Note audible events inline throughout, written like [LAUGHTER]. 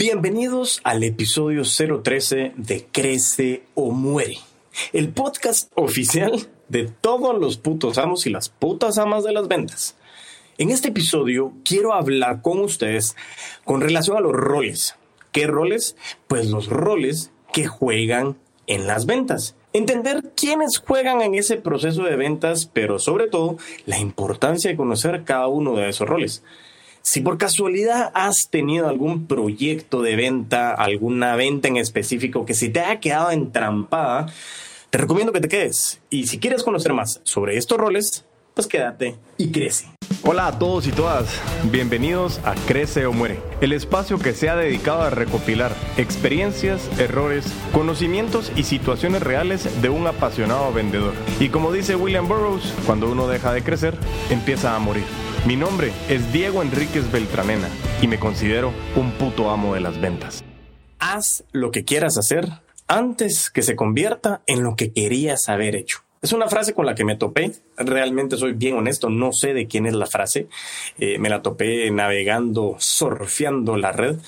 Bienvenidos al episodio 013 de Crece o Muere, el podcast oficial de todos los putos amos y las putas amas de las ventas. En este episodio quiero hablar con ustedes con relación a los roles. ¿Qué roles? Pues los roles que juegan en las ventas. Entender quiénes juegan en ese proceso de ventas, pero sobre todo la importancia de conocer cada uno de esos roles. Si por casualidad has tenido algún proyecto de venta, alguna venta en específico que se te haya quedado entrampada, te recomiendo que te quedes. Y si quieres conocer más sobre estos roles, pues quédate y crece. Hola a todos y todas, bienvenidos a Crece o Muere, el espacio que se ha dedicado a recopilar experiencias, errores, conocimientos y situaciones reales de un apasionado vendedor. Y como dice William Burroughs, cuando uno deja de crecer, empieza a morir. Mi nombre es Diego Enríquez Beltranena y me considero un puto amo de las ventas. Haz lo que quieras hacer antes que se convierta en lo que querías haber hecho. Es una frase con la que me topé. Realmente soy bien honesto, no sé de quién es la frase. Eh, me la topé navegando, surfeando la red,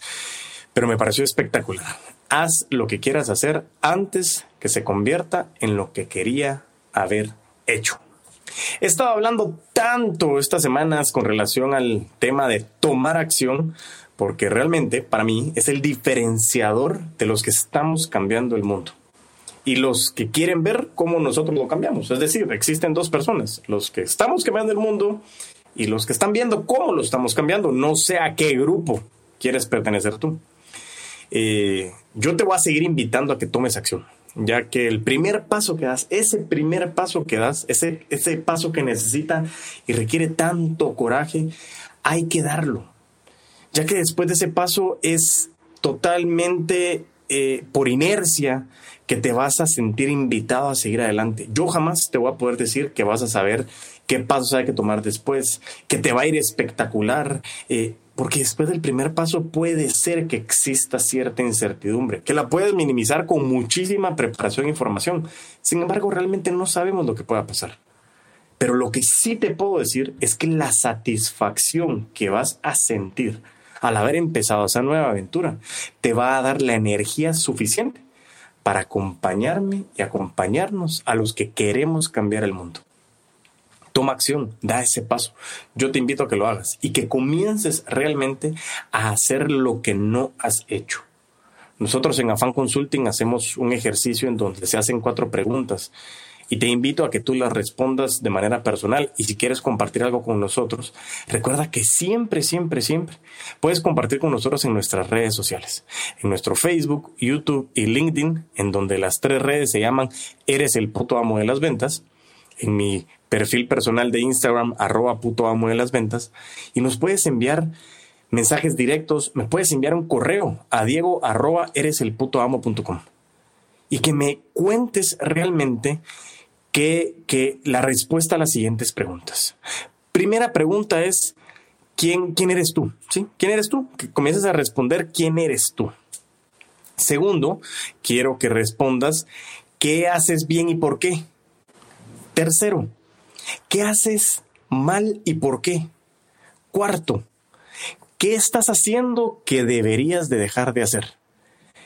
pero me pareció espectacular. Haz lo que quieras hacer antes que se convierta en lo que quería haber hecho. He estado hablando tanto estas semanas con relación al tema de tomar acción, porque realmente para mí es el diferenciador de los que estamos cambiando el mundo y los que quieren ver cómo nosotros lo cambiamos. Es decir, existen dos personas, los que estamos cambiando el mundo y los que están viendo cómo lo estamos cambiando. No sé a qué grupo quieres pertenecer tú. Eh, yo te voy a seguir invitando a que tomes acción ya que el primer paso que das, ese primer paso que das, ese, ese paso que necesita y requiere tanto coraje, hay que darlo, ya que después de ese paso es totalmente eh, por inercia que te vas a sentir invitado a seguir adelante. Yo jamás te voy a poder decir que vas a saber qué pasos hay que tomar después, que te va a ir espectacular. Eh, porque después del primer paso puede ser que exista cierta incertidumbre, que la puedes minimizar con muchísima preparación e información. Sin embargo, realmente no sabemos lo que pueda pasar. Pero lo que sí te puedo decir es que la satisfacción que vas a sentir al haber empezado esa nueva aventura te va a dar la energía suficiente para acompañarme y acompañarnos a los que queremos cambiar el mundo. Toma acción, da ese paso. Yo te invito a que lo hagas y que comiences realmente a hacer lo que no has hecho. Nosotros en Afan Consulting hacemos un ejercicio en donde se hacen cuatro preguntas y te invito a que tú las respondas de manera personal y si quieres compartir algo con nosotros, recuerda que siempre, siempre, siempre puedes compartir con nosotros en nuestras redes sociales, en nuestro Facebook, YouTube y LinkedIn, en donde las tres redes se llaman Eres el puto amo de las ventas, en mi perfil personal de Instagram, arroba puto amo de las ventas, y nos puedes enviar mensajes directos, me puedes enviar un correo a diego arroba eres el puto amo.com y que me cuentes realmente que, que la respuesta a las siguientes preguntas. Primera pregunta es, ¿quién, quién eres tú? ¿Sí? ¿Quién eres tú? Que comiences a responder quién eres tú. Segundo, quiero que respondas qué haces bien y por qué. Tercero, ¿Qué haces mal y por qué? Cuarto, ¿qué estás haciendo que deberías de dejar de hacer?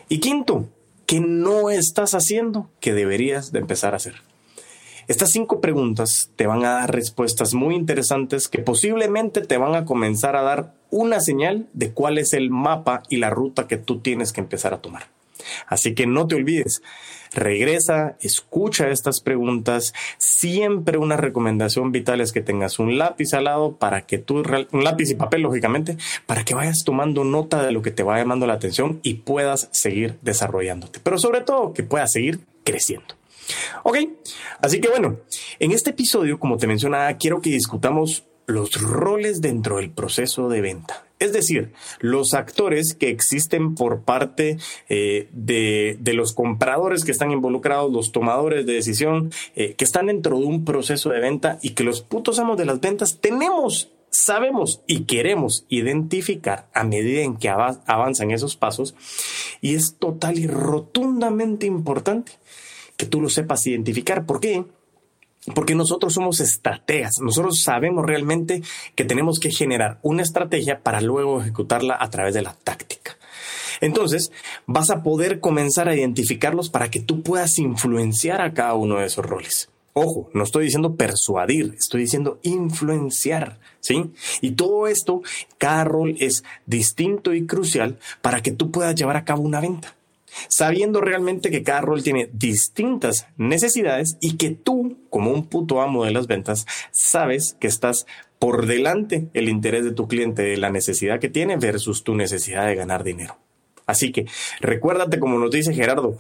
Y quinto, ¿qué no estás haciendo que deberías de empezar a hacer? Estas cinco preguntas te van a dar respuestas muy interesantes que posiblemente te van a comenzar a dar una señal de cuál es el mapa y la ruta que tú tienes que empezar a tomar. Así que no te olvides, regresa, escucha estas preguntas. Siempre una recomendación vital es que tengas un lápiz al lado para que tú, un lápiz y papel, lógicamente, para que vayas tomando nota de lo que te va llamando la atención y puedas seguir desarrollándote. Pero sobre todo que puedas seguir creciendo. Ok, así que bueno, en este episodio, como te mencionaba, quiero que discutamos los roles dentro del proceso de venta. Es decir, los actores que existen por parte eh, de, los compradores que están involucrados, los tomadores de decisión, eh, que están dentro de un proceso de venta y que los putos amos de las ventas tenemos, sabemos y queremos identificar a medida en que avanzan esos pasos. Y es total y rotundamente importante que tú lo sepas identificar. ¿Por qué? Porque nosotros somos estrategas, nosotros sabemos realmente que tenemos que generar una estrategia para luego ejecutarla a través de la táctica. Entonces, vas a poder comenzar a identificarlos para que tú puedas influenciar a cada uno de esos roles. Ojo, no estoy diciendo persuadir, estoy diciendo influenciar, ¿sí? Y todo esto, cada rol es distinto y crucial para que tú puedas llevar a cabo una venta. Sabiendo realmente que cada rol tiene distintas necesidades y que tú, como un puto amo de las ventas, sabes que estás por delante el interés de tu cliente, de la necesidad que tiene versus tu necesidad de ganar dinero. Así que recuérdate, como nos dice Gerardo,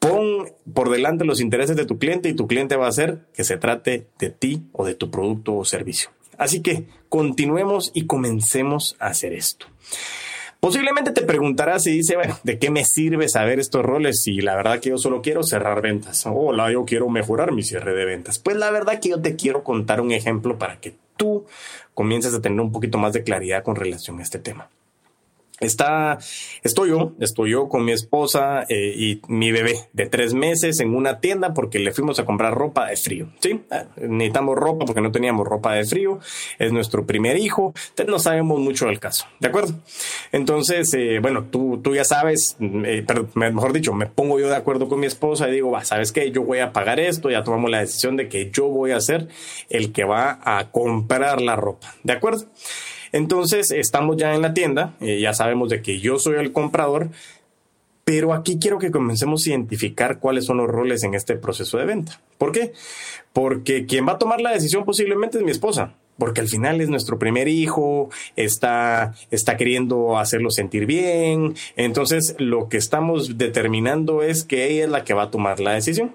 Pon por delante los intereses de tu cliente y tu cliente va a hacer que se trate de ti o de tu producto o servicio. Así que continuemos y comencemos a hacer esto. Posiblemente te preguntarás y dice, bueno, ¿de qué me sirve saber estos roles si la verdad que yo solo quiero cerrar ventas? O la yo quiero mejorar mi cierre de ventas. Pues la verdad que yo te quiero contar un ejemplo para que tú comiences a tener un poquito más de claridad con relación a este tema. Está, estoy yo, estoy yo con mi esposa eh, y mi bebé de tres meses en una tienda porque le fuimos a comprar ropa de frío. Sí, ah, necesitamos ropa porque no teníamos ropa de frío. Es nuestro primer hijo. Entonces no sabemos mucho del caso. ¿De acuerdo? Entonces, eh, bueno, tú, tú ya sabes, eh, pero mejor dicho, me pongo yo de acuerdo con mi esposa y digo, va, ¿sabes qué? Yo voy a pagar esto. Ya tomamos la decisión de que yo voy a ser el que va a comprar la ropa. ¿De acuerdo? Entonces, estamos ya en la tienda, eh, ya sabemos de que yo soy el comprador, pero aquí quiero que comencemos a identificar cuáles son los roles en este proceso de venta. ¿Por qué? Porque quien va a tomar la decisión posiblemente es mi esposa porque al final es nuestro primer hijo, está, está queriendo hacerlo sentir bien. Entonces, lo que estamos determinando es que ella es la que va a tomar la decisión.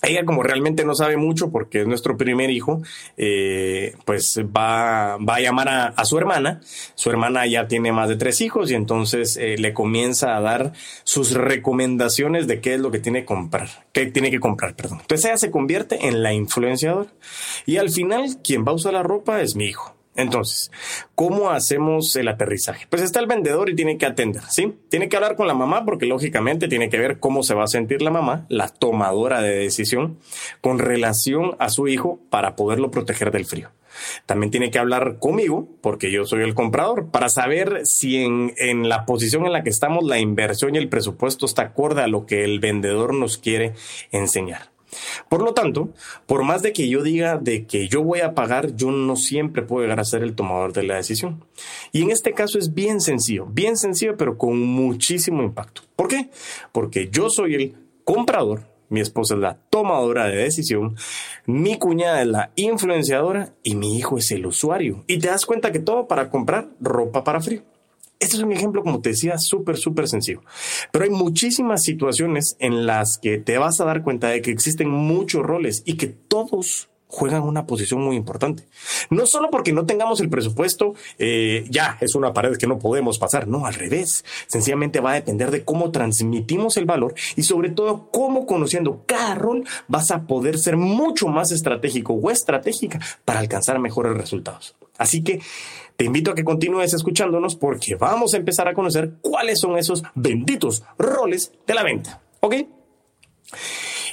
Ella como realmente no sabe mucho porque es nuestro primer hijo, eh, pues va, va a llamar a, su hermana. Su hermana ya tiene más de tres hijos y entonces eh, le comienza a dar sus recomendaciones de qué es lo que tiene que comprar, qué tiene que comprar, perdón. Entonces ella se convierte en la influenciadora y al final quien va a usar la ropa es mi hijo. Entonces, ¿cómo hacemos el aterrizaje? Pues está el vendedor y tiene que atender, ¿sí? Tiene que hablar con la mamá porque lógicamente tiene que ver cómo se va a sentir la mamá, la tomadora de decisión, con relación a su hijo para poderlo proteger del frío. También tiene que hablar conmigo, porque yo soy el comprador, para saber si en, la posición en la que estamos la inversión y el presupuesto está acorde a lo que el vendedor nos quiere enseñar. Por lo tanto, por más de que yo diga de que yo voy a pagar, yo no siempre puedo llegar a ser el tomador de la decisión. Y en este caso es bien sencillo, bien sencillo, pero con muchísimo impacto. ¿Por qué? Porque yo soy el comprador, mi esposa es la tomadora de decisión, mi cuñada es la influenciadora y mi hijo es el usuario. Y te das cuenta que todo para comprar ropa para frío. Este es un ejemplo, como te decía, súper, súper sencillo. Pero hay muchísimas situaciones en las que te vas a dar cuenta de que existen muchos roles y que todos juegan una posición muy importante. No solo porque no tengamos el presupuesto, eh, ya es una pared que no podemos pasar, no, al revés. Sencillamente va a depender de cómo transmitimos el valor y sobre todo cómo conociendo cada rol vas a poder ser mucho más estratégico o estratégica para alcanzar mejores resultados. Así que te invito a que continúes escuchándonos porque vamos a empezar a conocer cuáles son esos benditos roles de la venta. ¿Ok?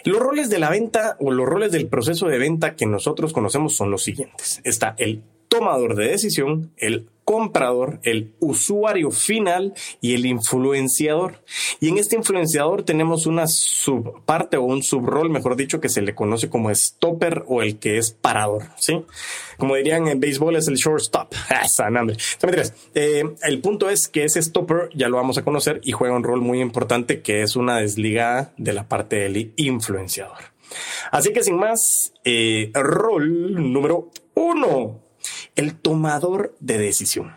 Los roles de la venta o los roles del proceso de venta que nosotros conocemos son los siguientes. Está el tomador de decisión, el comprador, el usuario final y el influenciador. Y en este influenciador tenemos una subparte o un subrol, mejor dicho, que se le conoce como stopper o el que es parador, ¿sí? Como dirían en béisbol es el shortstop. [LAUGHS] Esa, nombre. Eh, el punto es que ese stopper ya lo vamos a conocer y juega un rol muy importante que es una desligada de la parte del influenciador. Así que sin más, eh, rol número uno el tomador de decisión.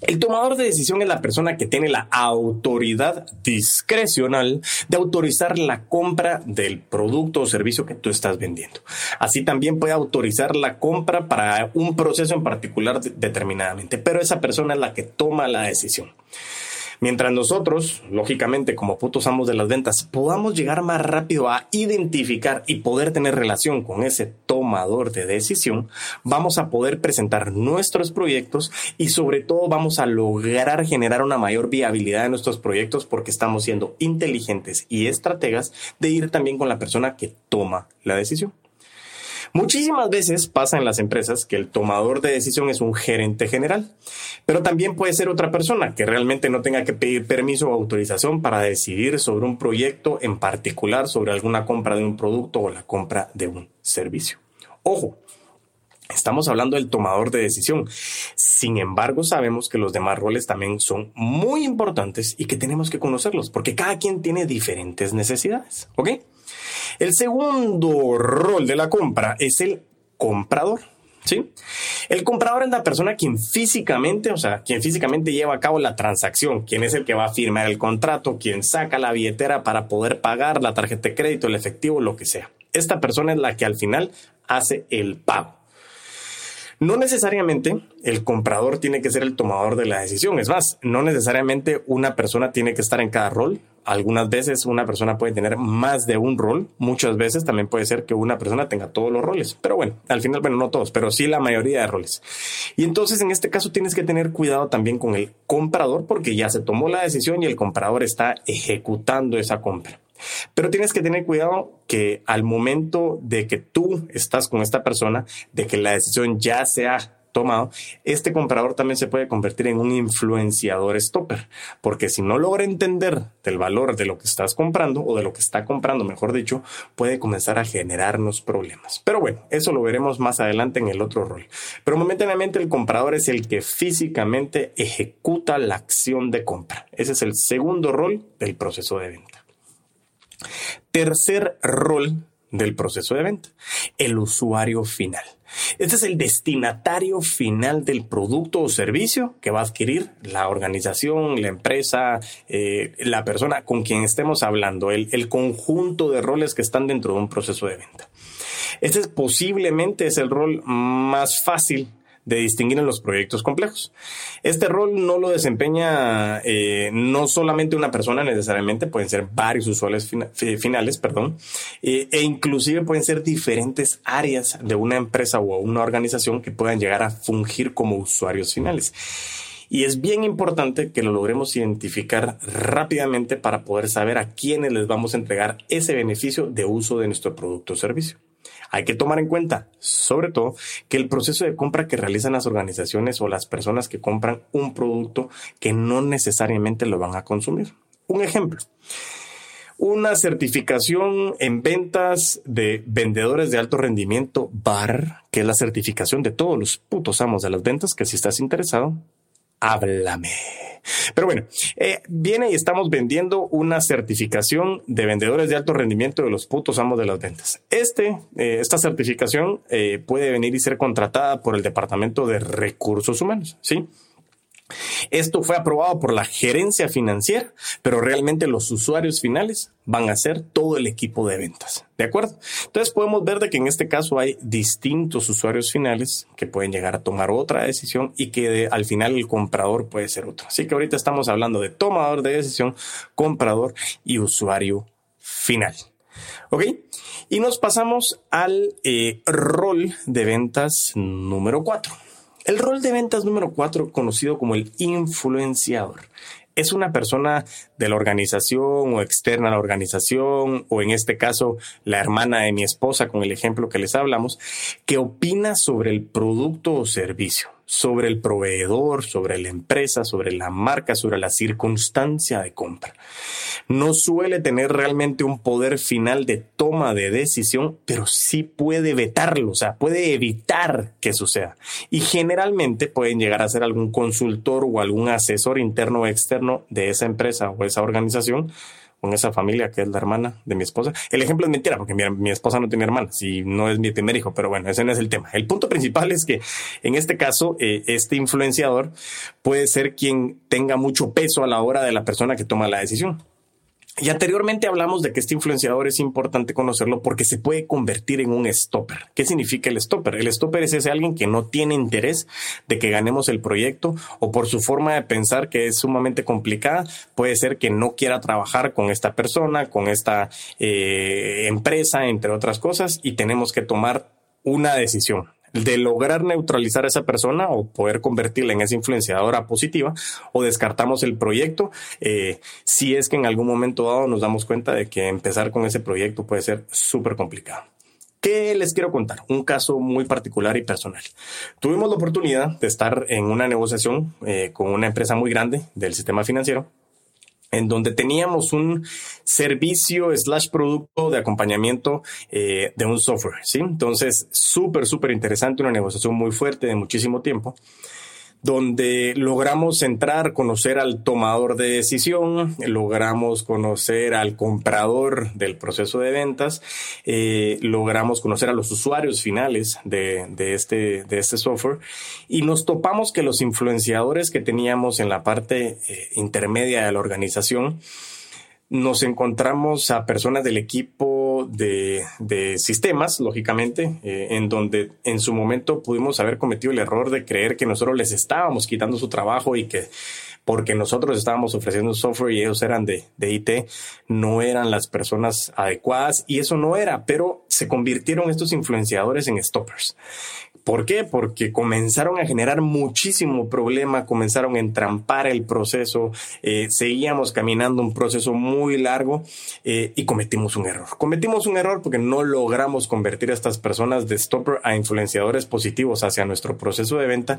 El tomador de decisión es la persona que tiene la autoridad discrecional de autorizar la compra del producto o servicio que tú estás vendiendo. Así también puede autorizar la compra para un proceso en particular determinadamente, pero esa persona es la que toma la decisión. Mientras nosotros, lógicamente, como putos amos de las ventas, podamos llegar más rápido a identificar y poder tener relación con ese tomador de decisión, vamos a poder presentar nuestros proyectos y sobre todo vamos a lograr generar una mayor viabilidad de nuestros proyectos porque estamos siendo inteligentes y estrategas de ir también con la persona que toma la decisión. Muchísimas veces pasa en las empresas que el tomador de decisión es un gerente general, pero también puede ser otra persona que realmente no tenga que pedir permiso o autorización para decidir sobre un proyecto en particular, sobre alguna compra de un producto o la compra de un servicio. Ojo, Estamos hablando del tomador de decisión. Sin embargo, sabemos que los demás roles también son muy importantes y que tenemos que conocerlos porque cada quien tiene diferentes necesidades. ¿Ok? El segundo rol de la compra es el comprador. ¿Sí? El comprador es la persona quien físicamente, o sea, quien físicamente lleva a cabo la transacción, quien es el que va a firmar el contrato, quien saca la billetera para poder pagar la tarjeta de crédito, el efectivo, lo que sea. Esta persona es la que al final hace el pago. No necesariamente el comprador tiene que ser el tomador de la decisión. Es más, no necesariamente una persona tiene que estar en cada rol. Algunas veces una persona puede tener más de un rol. Muchas veces también puede ser que una persona tenga todos los roles. Pero bueno, al final, bueno, no todos, pero sí la mayoría de roles. Y entonces en este caso tienes que tener cuidado también con el comprador porque ya se tomó la decisión y el comprador está ejecutando esa compra. Pero tienes que tener cuidado que al momento de que tú estás con esta persona, de que la decisión ya se ha tomado, este comprador también se puede convertir en un influenciador stopper, porque si no logra entender del valor de lo que estás comprando o de lo que está comprando, mejor dicho, puede comenzar a generarnos problemas. Pero bueno, eso lo veremos más adelante en el otro rol. Pero momentáneamente el comprador es el que físicamente ejecuta la acción de compra. Ese es el segundo rol del proceso de venta. Tercer rol del proceso de venta, el usuario final. Este es el destinatario final del producto o servicio que va a adquirir la organización, la empresa, eh, la persona con quien estemos hablando, el, el conjunto de roles que están dentro de un proceso de venta. Este es posiblemente es el rol más fácil de distinguir en los proyectos complejos. Este rol no lo desempeña eh, no solamente una persona necesariamente, pueden ser varios usuarios finales, perdón, eh, e inclusive pueden ser diferentes áreas de una empresa o una organización que puedan llegar a fungir como usuarios finales. Y es bien importante que lo logremos identificar rápidamente para poder saber a quiénes les vamos a entregar ese beneficio de uso de nuestro producto o servicio. Hay que tomar en cuenta, sobre todo, que el proceso de compra que realizan las organizaciones o las personas que compran un producto que no necesariamente lo van a consumir. Un ejemplo. Una certificación en ventas de vendedores de alto rendimiento BAR, que es la certificación de todos los putos amos de las ventas, que si estás interesado, háblame. Pero bueno, eh, viene y estamos vendiendo una certificación de vendedores de alto rendimiento de los putos amos de las ventas. Este, eh, esta certificación eh, puede venir y ser contratada por el Departamento de Recursos Humanos, ¿sí? Esto fue aprobado por la gerencia financiera, pero realmente los usuarios finales van a ser todo el equipo de ventas. ¿De acuerdo? Entonces podemos ver de que en este caso hay distintos usuarios finales que pueden llegar a tomar otra decisión y que al final el comprador puede ser otro. Así que ahorita estamos hablando de tomador de decisión, comprador y usuario final. ¿Ok? Y nos pasamos al eh, rol de ventas número 4. El rol de ventas número cuatro, conocido como el influenciador, es una persona de la organización o externa a la organización, o en este caso la hermana de mi esposa, con el ejemplo que les hablamos, que opina sobre el producto o servicio sobre el proveedor, sobre la empresa, sobre la marca, sobre la circunstancia de compra. No suele tener realmente un poder final de toma de decisión, pero sí puede vetarlo, o sea, puede evitar que suceda. Y generalmente pueden llegar a ser algún consultor o algún asesor interno o externo de esa empresa o esa organización con esa familia que es la hermana de mi esposa. El ejemplo es mentira, porque mi, esposa no tiene hermanas y no es mi primer hijo, pero bueno, ese no es el tema. El punto principal es que en este caso, eh, este influenciador puede ser quien tenga mucho peso a la hora de la persona que toma la decisión. Y anteriormente hablamos de que este influenciador es importante conocerlo porque se puede convertir en un stopper. ¿Qué significa el stopper? El stopper es ese alguien que no tiene interés de que ganemos el proyecto o por su forma de pensar que es sumamente complicada, puede ser que no quiera trabajar con esta persona, con esta eh, empresa, entre otras cosas, y tenemos que tomar una decisión de lograr neutralizar a esa persona o poder convertirla en esa influenciadora positiva o descartamos el proyecto eh, si es que en algún momento dado nos damos cuenta de que empezar con ese proyecto puede ser súper complicado. ¿Qué les quiero contar? Un caso muy particular y personal. Tuvimos la oportunidad de estar en una negociación eh, con una empresa muy grande del sistema financiero en donde teníamos un servicio slash producto de acompañamiento eh, de un software, ¿sí? Entonces, súper, súper interesante, una negociación muy fuerte de muchísimo tiempo donde logramos entrar, conocer al tomador de decisión, logramos conocer al comprador del proceso de ventas, eh, logramos conocer a los usuarios finales de, este, de este software y nos topamos que los influenciadores que teníamos en la parte eh, intermedia de la organización, nos encontramos a personas del equipo de, sistemas, lógicamente, eh, en donde en su momento pudimos haber cometido el error de creer que nosotros les estábamos quitando su trabajo y que porque nosotros estábamos ofreciendo software y ellos eran de, de IT, no eran las personas adecuadas y eso no era, pero se convirtieron estos influenciadores en stoppers. ¿Por qué? Porque comenzaron a generar muchísimo problema, comenzaron a entrampar el proceso, eh, seguíamos caminando un proceso muy largo eh, y cometimos un error. Cometimos un error porque no logramos convertir a estas personas de stopper a influenciadores positivos hacia nuestro proceso de venta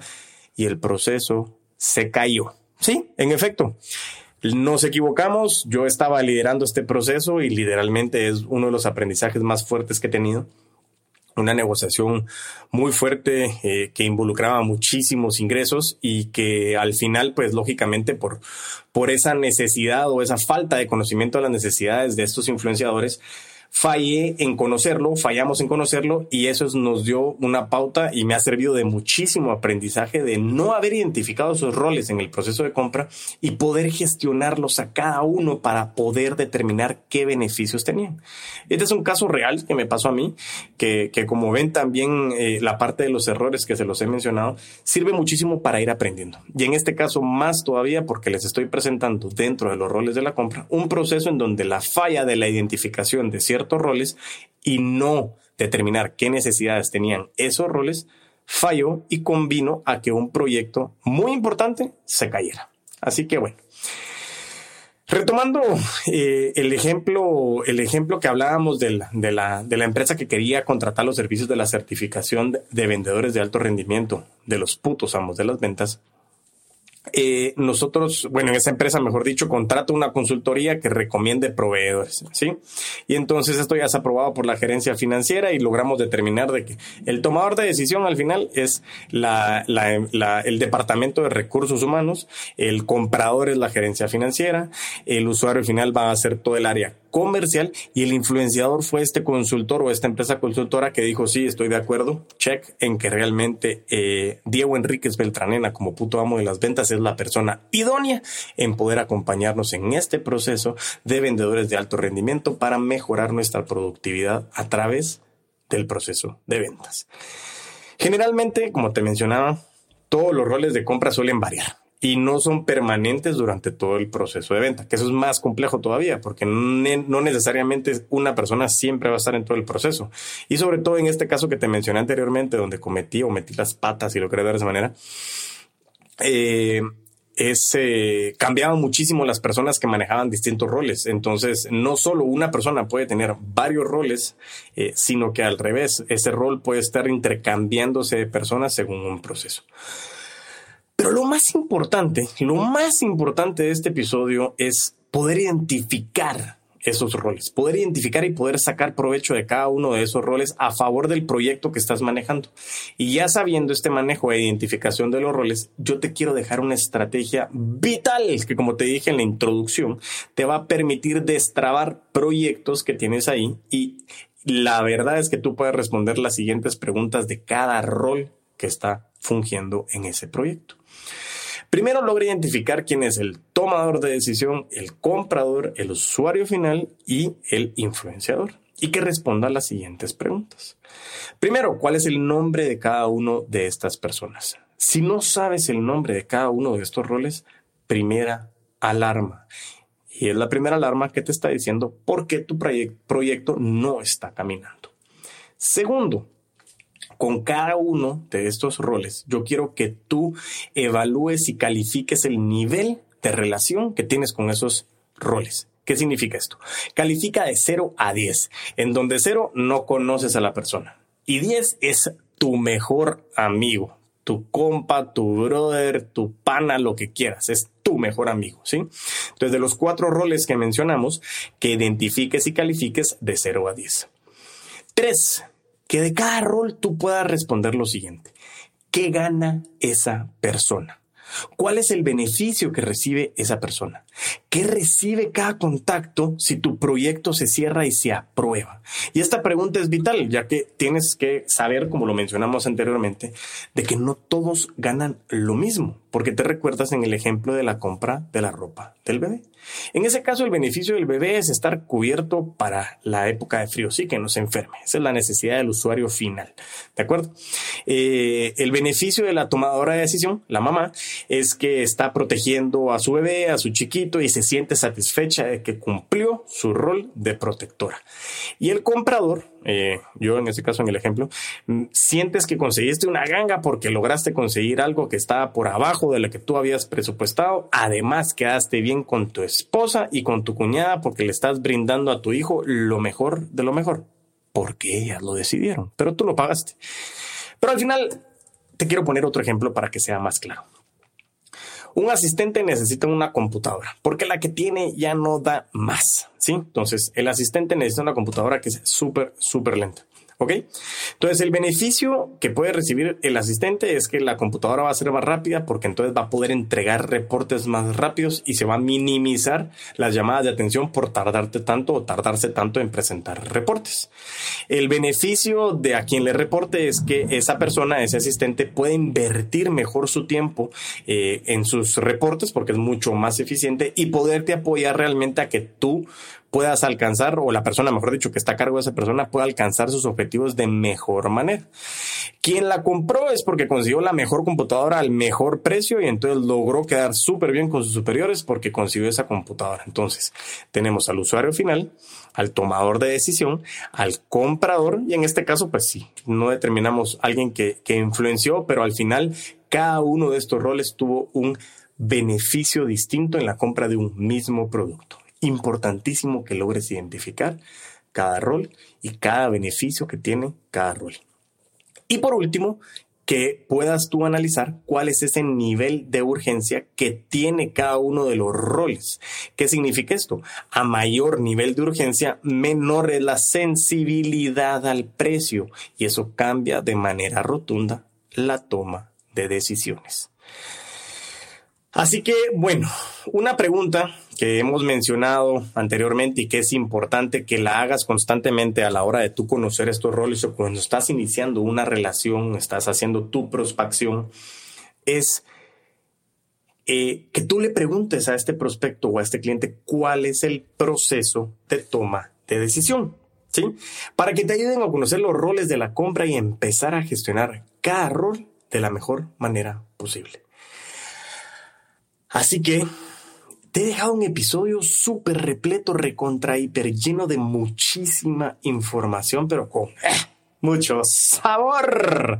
y el proceso se cayó. Sí, en efecto. Nos equivocamos, yo estaba liderando este proceso y literalmente es uno de los aprendizajes más fuertes que he tenido una negociación muy fuerte eh, que involucraba muchísimos ingresos y que al final, pues lógicamente por, por esa necesidad o esa falta de conocimiento de las necesidades de estos influenciadores, fallé en conocerlo, fallamos en conocerlo y eso nos dio una pauta y me ha servido de muchísimo aprendizaje de no haber identificado esos roles en el proceso de compra y poder gestionarlos a cada uno para poder determinar qué beneficios tenían. Este es un caso real que me pasó a mí, que, que como ven también eh, la parte de los errores que se los he mencionado, sirve muchísimo para ir aprendiendo. Y en este caso más todavía porque les estoy presentando dentro de los roles de la compra un proceso en donde la falla de la identificación de ciertos roles y no determinar qué necesidades tenían esos roles, falló y convino a que un proyecto muy importante se cayera. Así que bueno. Retomando eh, el ejemplo, el ejemplo que hablábamos de la, de, la, de la, empresa que quería contratar los servicios de la certificación de vendedores de alto rendimiento, de los putos amos de las ventas, eh, nosotros, bueno, en esa empresa, mejor dicho, contrato una consultoría que recomiende proveedores, ¿sí? Y entonces esto ya es aprobado por la gerencia financiera y logramos determinar de que el tomador de decisión al final es la, la, el departamento de recursos humanos, el comprador es la gerencia financiera, el usuario final va a ser todo el área comercial y el influenciador fue este consultor o esta empresa consultora que dijo, sí, estoy de acuerdo, check, en que realmente eh, Diego Enríquez Beltranena como puto amo de las ventas es la persona idónea en poder acompañarnos en este proceso de vendedores de alto rendimiento para mejorar nuestra productividad a través del proceso de ventas. Generalmente, como te mencionaba, todos los roles de compra suelen variar y no son permanentes durante todo el proceso de venta, que eso es más complejo todavía, porque no necesariamente una persona siempre va a estar en todo el proceso. Y sobre todo en este caso que te mencioné anteriormente, donde cometí o metí las patas, y lo creo de esa manera, eh, es, eh, cambiaban muchísimo las personas que manejaban distintos roles. Entonces, no solo una persona puede tener varios roles, eh, sino que al revés, ese rol puede estar intercambiándose de personas según un proceso. Pero lo más importante, lo más importante de este episodio es poder identificar esos roles, poder identificar y poder sacar provecho de cada uno de esos roles a favor del proyecto que estás manejando. Y ya sabiendo este manejo e identificación de los roles, yo te quiero dejar una estrategia vital que como te dije en la introducción, te va a permitir destrabar proyectos que tienes ahí y la verdad es que tú puedes responder las siguientes preguntas de cada rol que está fungiendo en ese proyecto. Primero logra identificar quién es el tomador de decisión, el comprador, el usuario final y el influenciador. Y que responda a las siguientes preguntas. Primero, ¿cuál es el nombre de cada uno de estas personas? Si no sabes el nombre de cada uno de estos roles, primera alarma. Y es la primera alarma que te está diciendo por qué tu proyecto no está caminando. Segundo, con cada uno de estos roles, yo quiero que tú evalúes y califiques el nivel de relación que tienes con esos roles. ¿Qué significa esto? Califica de 0 a 10, en donde 0 no conoces a la persona y 10 es tu mejor amigo, tu compa, tu brother, tu pana, lo que quieras, es tu mejor amigo, ¿sí? Entonces, de los cuatro roles que mencionamos, que identifiques y califiques de 0 a 10. Tres, que de cada rol tú puedas responder lo siguiente. ¿Qué gana esa persona? ¿Cuál es el beneficio que recibe esa persona? ¿Qué recibe cada contacto si tu proyecto se cierra y se aprueba? Y esta pregunta es vital, ya que tienes que saber, como lo mencionamos anteriormente, de que no todos ganan lo mismo, porque te recuerdas en el ejemplo de la compra de la ropa del bebé. En ese caso, el beneficio del bebé es estar cubierto para la época de frío, sí, que no se enferme. Esa es la necesidad del usuario final. ¿De acuerdo? Eh, el beneficio de la tomadora de decisión, la mamá, es que está protegiendo a su bebé, a su chiquito y se siente satisfecha de que cumplió su rol de protectora. Y el comprador, eh, yo en este caso en el ejemplo, mm, sientes que conseguiste una ganga porque lograste conseguir algo que estaba por abajo de lo que tú habías presupuestado. Además, quedaste bien con tu esposa y con tu cuñada porque le estás brindando a tu hijo lo mejor de lo mejor. Porque ellas lo decidieron, pero tú lo pagaste. Pero al final, te quiero poner otro ejemplo para que sea más claro. Un asistente necesita una computadora porque la que tiene ya no da más, ¿sí? Entonces, el asistente necesita una computadora que es súper, súper lenta. ¿Ok? Entonces, el beneficio que puede recibir el asistente es que la computadora va a ser más rápida porque entonces va a poder entregar reportes más rápidos y se va a minimizar las llamadas de atención por tardarte tanto o tardarse tanto en presentar reportes. El beneficio de a quien le reporte es que esa persona, ese asistente, puede invertir mejor su tiempo eh, en sus reportes porque es mucho más eficiente y poderte apoyar realmente a que tú puedas alcanzar, o la persona, mejor dicho, que está a cargo de esa persona, pueda alcanzar sus objetivos de mejor manera. Quien la compró es porque consiguió la mejor computadora al mejor precio y entonces logró quedar súper bien con sus superiores porque consiguió esa computadora. Entonces, tenemos al usuario final, al tomador de decisión, al comprador y en este caso, pues sí, no determinamos alguien que, que influenció, pero al final cada uno de estos roles tuvo un beneficio distinto en la compra de un mismo producto importantísimo que logres identificar cada rol y cada beneficio que tiene cada rol. Y por último, que puedas tú analizar cuál es ese nivel de urgencia que tiene cada uno de los roles. ¿Qué significa esto? A mayor nivel de urgencia, menor es la sensibilidad al precio y eso cambia de manera rotunda la toma de decisiones. Así que, bueno, una pregunta que hemos mencionado anteriormente y que es importante que la hagas constantemente a la hora de tú conocer estos roles o cuando estás iniciando una relación, estás haciendo tu prospección, es eh, que tú le preguntes a este prospecto o a este cliente cuál es el proceso de toma de decisión. ¿Sí? Para que te ayuden a conocer los roles de la compra y empezar a gestionar cada rol de la mejor manera posible. Así que te he dejado un episodio súper repleto, recontra, hiper lleno de muchísima información, pero con eh, mucho sabor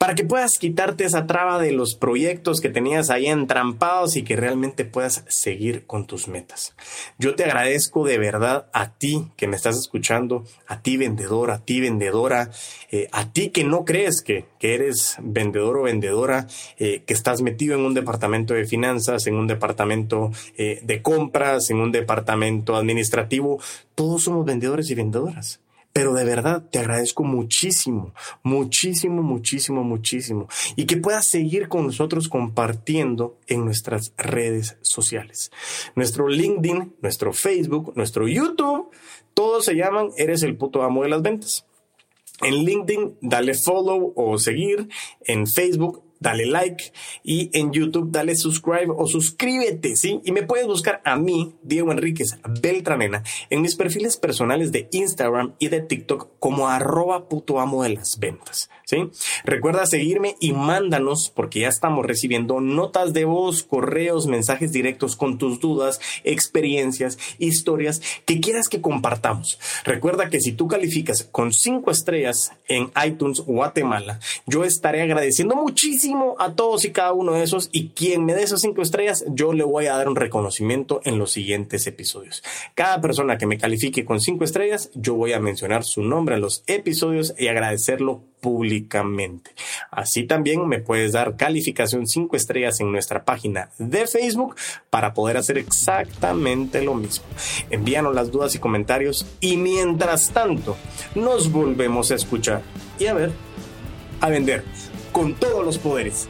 para que puedas quitarte esa traba de los proyectos que tenías ahí entrampados y que realmente puedas seguir con tus metas. Yo te agradezco de verdad a ti que me estás escuchando, a ti vendedor, a ti vendedora, eh, a ti que no crees que, eres vendedor o vendedora, eh, que estás metido en un departamento de finanzas, en un departamento eh, de compras, en un departamento administrativo. Todos somos vendedores y vendedoras. Pero de verdad te agradezco muchísimo, muchísimo, muchísimo, muchísimo. Y que puedas seguir con nosotros compartiendo en nuestras redes sociales. Nuestro LinkedIn, nuestro Facebook, nuestro YouTube, todos se llaman Eres el puto amo de las ventas. En LinkedIn, dale follow o seguir. En Facebook, dale like y en YouTube dale subscribe o suscríbete, ¿sí? Y me puedes buscar a mí, Diego Enríquez Beltranena, en mis perfiles personales de Instagram y de TikTok como arroba puto amo de las ventas, Recuerda seguirme y mándanos, porque ya estamos recibiendo notas de voz, correos, mensajes directos con tus dudas, experiencias, historias que quieras que compartamos. Recuerda que si tú calificas con cinco estrellas en iTunes Guatemala, yo estaré agradeciendo muchísimo a todos y cada uno de esos y quien me dé esas cinco estrellas, yo le voy a dar un reconocimiento en los siguientes episodios. Cada persona que me califique con cinco estrellas, yo voy a mencionar su nombre en los episodios y agradecerlo públicamente. Así también me puedes dar calificación 5 estrellas en nuestra página de Facebook para poder hacer exactamente lo mismo. Envíanos las dudas y comentarios y mientras tanto nos volvemos a escuchar y a ver, a vender con todos los poderes.